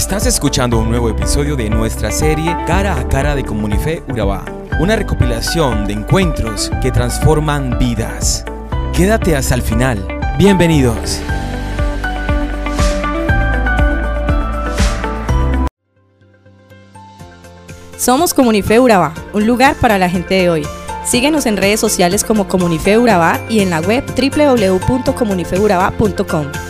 Estás escuchando un nuevo episodio de nuestra serie Cara a Cara de Comunife Urabá, una recopilación de encuentros que transforman vidas. Quédate hasta el final. Bienvenidos. Somos Comunife Urabá, un lugar para la gente de hoy. Síguenos en redes sociales como Comunife Urabá y en la web www.comunifeurabá.com.